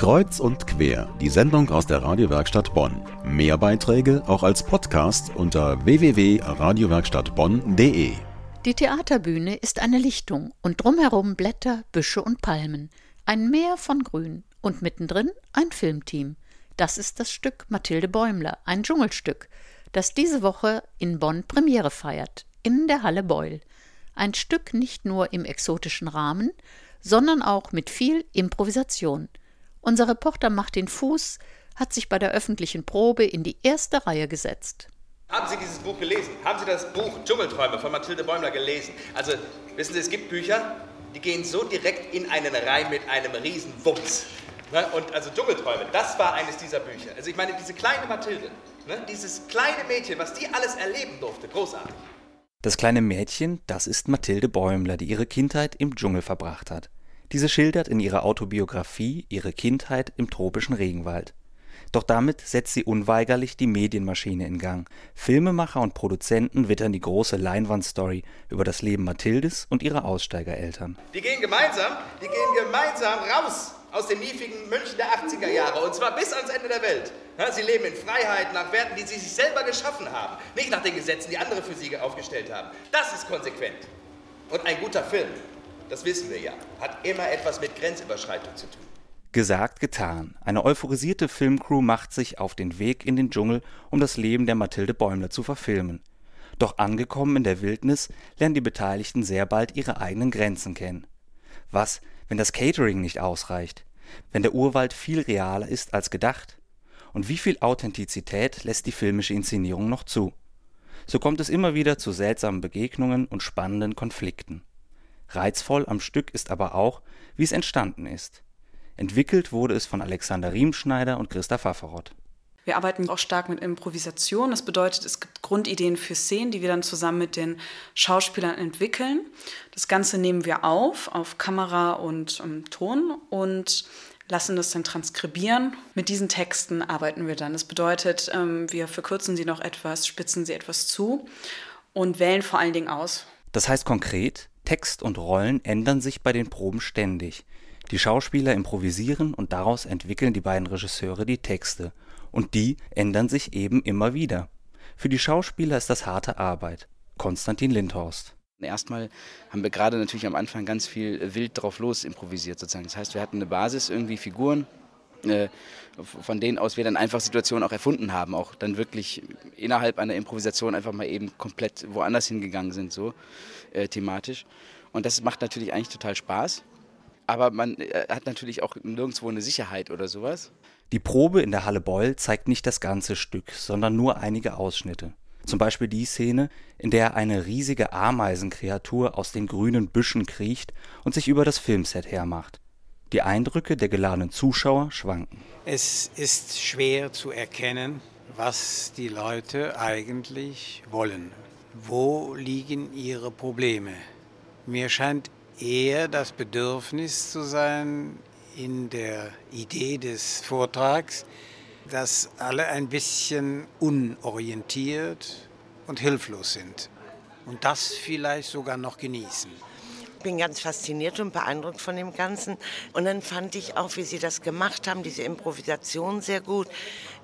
Kreuz und quer, die Sendung aus der Radiowerkstatt Bonn. Mehr Beiträge auch als Podcast unter www.radiowerkstattbonn.de. Die Theaterbühne ist eine Lichtung und drumherum Blätter, Büsche und Palmen. Ein Meer von Grün und mittendrin ein Filmteam. Das ist das Stück Mathilde Bäumler, ein Dschungelstück, das diese Woche in Bonn Premiere feiert, in der Halle Beul. Ein Stück nicht nur im exotischen Rahmen, sondern auch mit viel Improvisation. Unser Reporter Martin Fuß hat sich bei der öffentlichen Probe in die erste Reihe gesetzt. Haben Sie dieses Buch gelesen? Haben Sie das Buch Dschungelträume von Mathilde Bäumler gelesen? Also, wissen Sie, es gibt Bücher, die gehen so direkt in einen Reim mit einem riesen Wumms. Ne? Und also Dschungelträume, das war eines dieser Bücher. Also ich meine, diese kleine Mathilde, ne? dieses kleine Mädchen, was die alles erleben durfte, großartig. Das kleine Mädchen, das ist Mathilde Bäumler, die ihre Kindheit im Dschungel verbracht hat. Diese schildert in ihrer Autobiografie ihre Kindheit im tropischen Regenwald. Doch damit setzt sie unweigerlich die Medienmaschine in Gang. Filmemacher und Produzenten wittern die große Leinwandstory über das Leben Mathildes und ihrer Aussteigereltern. Die gehen gemeinsam, die gehen gemeinsam raus aus den miefigen München der 80er Jahre und zwar bis ans Ende der Welt. Sie leben in Freiheit nach Werten, die sie sich selber geschaffen haben, nicht nach den Gesetzen, die andere für sie aufgestellt haben. Das ist konsequent. Und ein guter Film das wissen wir ja, hat immer etwas mit Grenzüberschreitung zu tun. Gesagt, getan. Eine euphorisierte Filmcrew macht sich auf den Weg in den Dschungel, um das Leben der Mathilde Bäumler zu verfilmen. Doch angekommen in der Wildnis lernen die Beteiligten sehr bald ihre eigenen Grenzen kennen. Was, wenn das Catering nicht ausreicht? Wenn der Urwald viel realer ist als gedacht? Und wie viel Authentizität lässt die filmische Inszenierung noch zu? So kommt es immer wieder zu seltsamen Begegnungen und spannenden Konflikten. Reizvoll am Stück ist aber auch, wie es entstanden ist. Entwickelt wurde es von Alexander Riemschneider und Christa Pfafferott. Wir arbeiten auch stark mit Improvisation. Das bedeutet, es gibt Grundideen für Szenen, die wir dann zusammen mit den Schauspielern entwickeln. Das Ganze nehmen wir auf, auf Kamera und um, Ton und lassen das dann transkribieren. Mit diesen Texten arbeiten wir dann. Das bedeutet, ähm, wir verkürzen sie noch etwas, spitzen sie etwas zu und wählen vor allen Dingen aus. Das heißt konkret, Text und Rollen ändern sich bei den Proben ständig. Die Schauspieler improvisieren und daraus entwickeln die beiden Regisseure die Texte. Und die ändern sich eben immer wieder. Für die Schauspieler ist das harte Arbeit. Konstantin Lindhorst. Erstmal haben wir gerade natürlich am Anfang ganz viel wild drauf los improvisiert sozusagen. Das heißt, wir hatten eine Basis, irgendwie Figuren, äh, von denen aus wir dann einfach Situationen auch erfunden haben, auch dann wirklich innerhalb einer Improvisation einfach mal eben komplett woanders hingegangen sind, so äh, thematisch. Und das macht natürlich eigentlich total Spaß. Aber man äh, hat natürlich auch nirgendwo eine Sicherheit oder sowas. Die Probe in der Halle Beul zeigt nicht das ganze Stück, sondern nur einige Ausschnitte. Zum Beispiel die Szene, in der eine riesige Ameisenkreatur aus den grünen Büschen kriecht und sich über das Filmset hermacht. Die Eindrücke der geladenen Zuschauer schwanken. Es ist schwer zu erkennen, was die Leute eigentlich wollen. Wo liegen ihre Probleme? Mir scheint eher das Bedürfnis zu sein in der Idee des Vortrags, dass alle ein bisschen unorientiert und hilflos sind und das vielleicht sogar noch genießen bin ganz fasziniert und beeindruckt von dem Ganzen. Und dann fand ich auch, wie sie das gemacht haben, diese Improvisation sehr gut.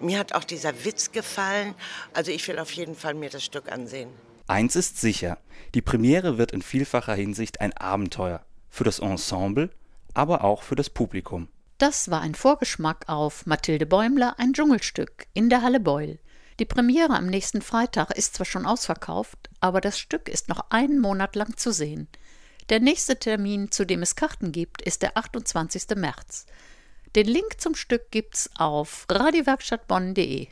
Mir hat auch dieser Witz gefallen. Also ich will auf jeden Fall mir das Stück ansehen. Eins ist sicher, die Premiere wird in vielfacher Hinsicht ein Abenteuer. Für das Ensemble, aber auch für das Publikum. Das war ein Vorgeschmack auf Mathilde Bäumler, ein Dschungelstück in der Halle Beul. Die Premiere am nächsten Freitag ist zwar schon ausverkauft, aber das Stück ist noch einen Monat lang zu sehen. Der nächste Termin, zu dem es Karten gibt, ist der 28. März. Den Link zum Stück gibt's auf radiowerkstattbonn.de.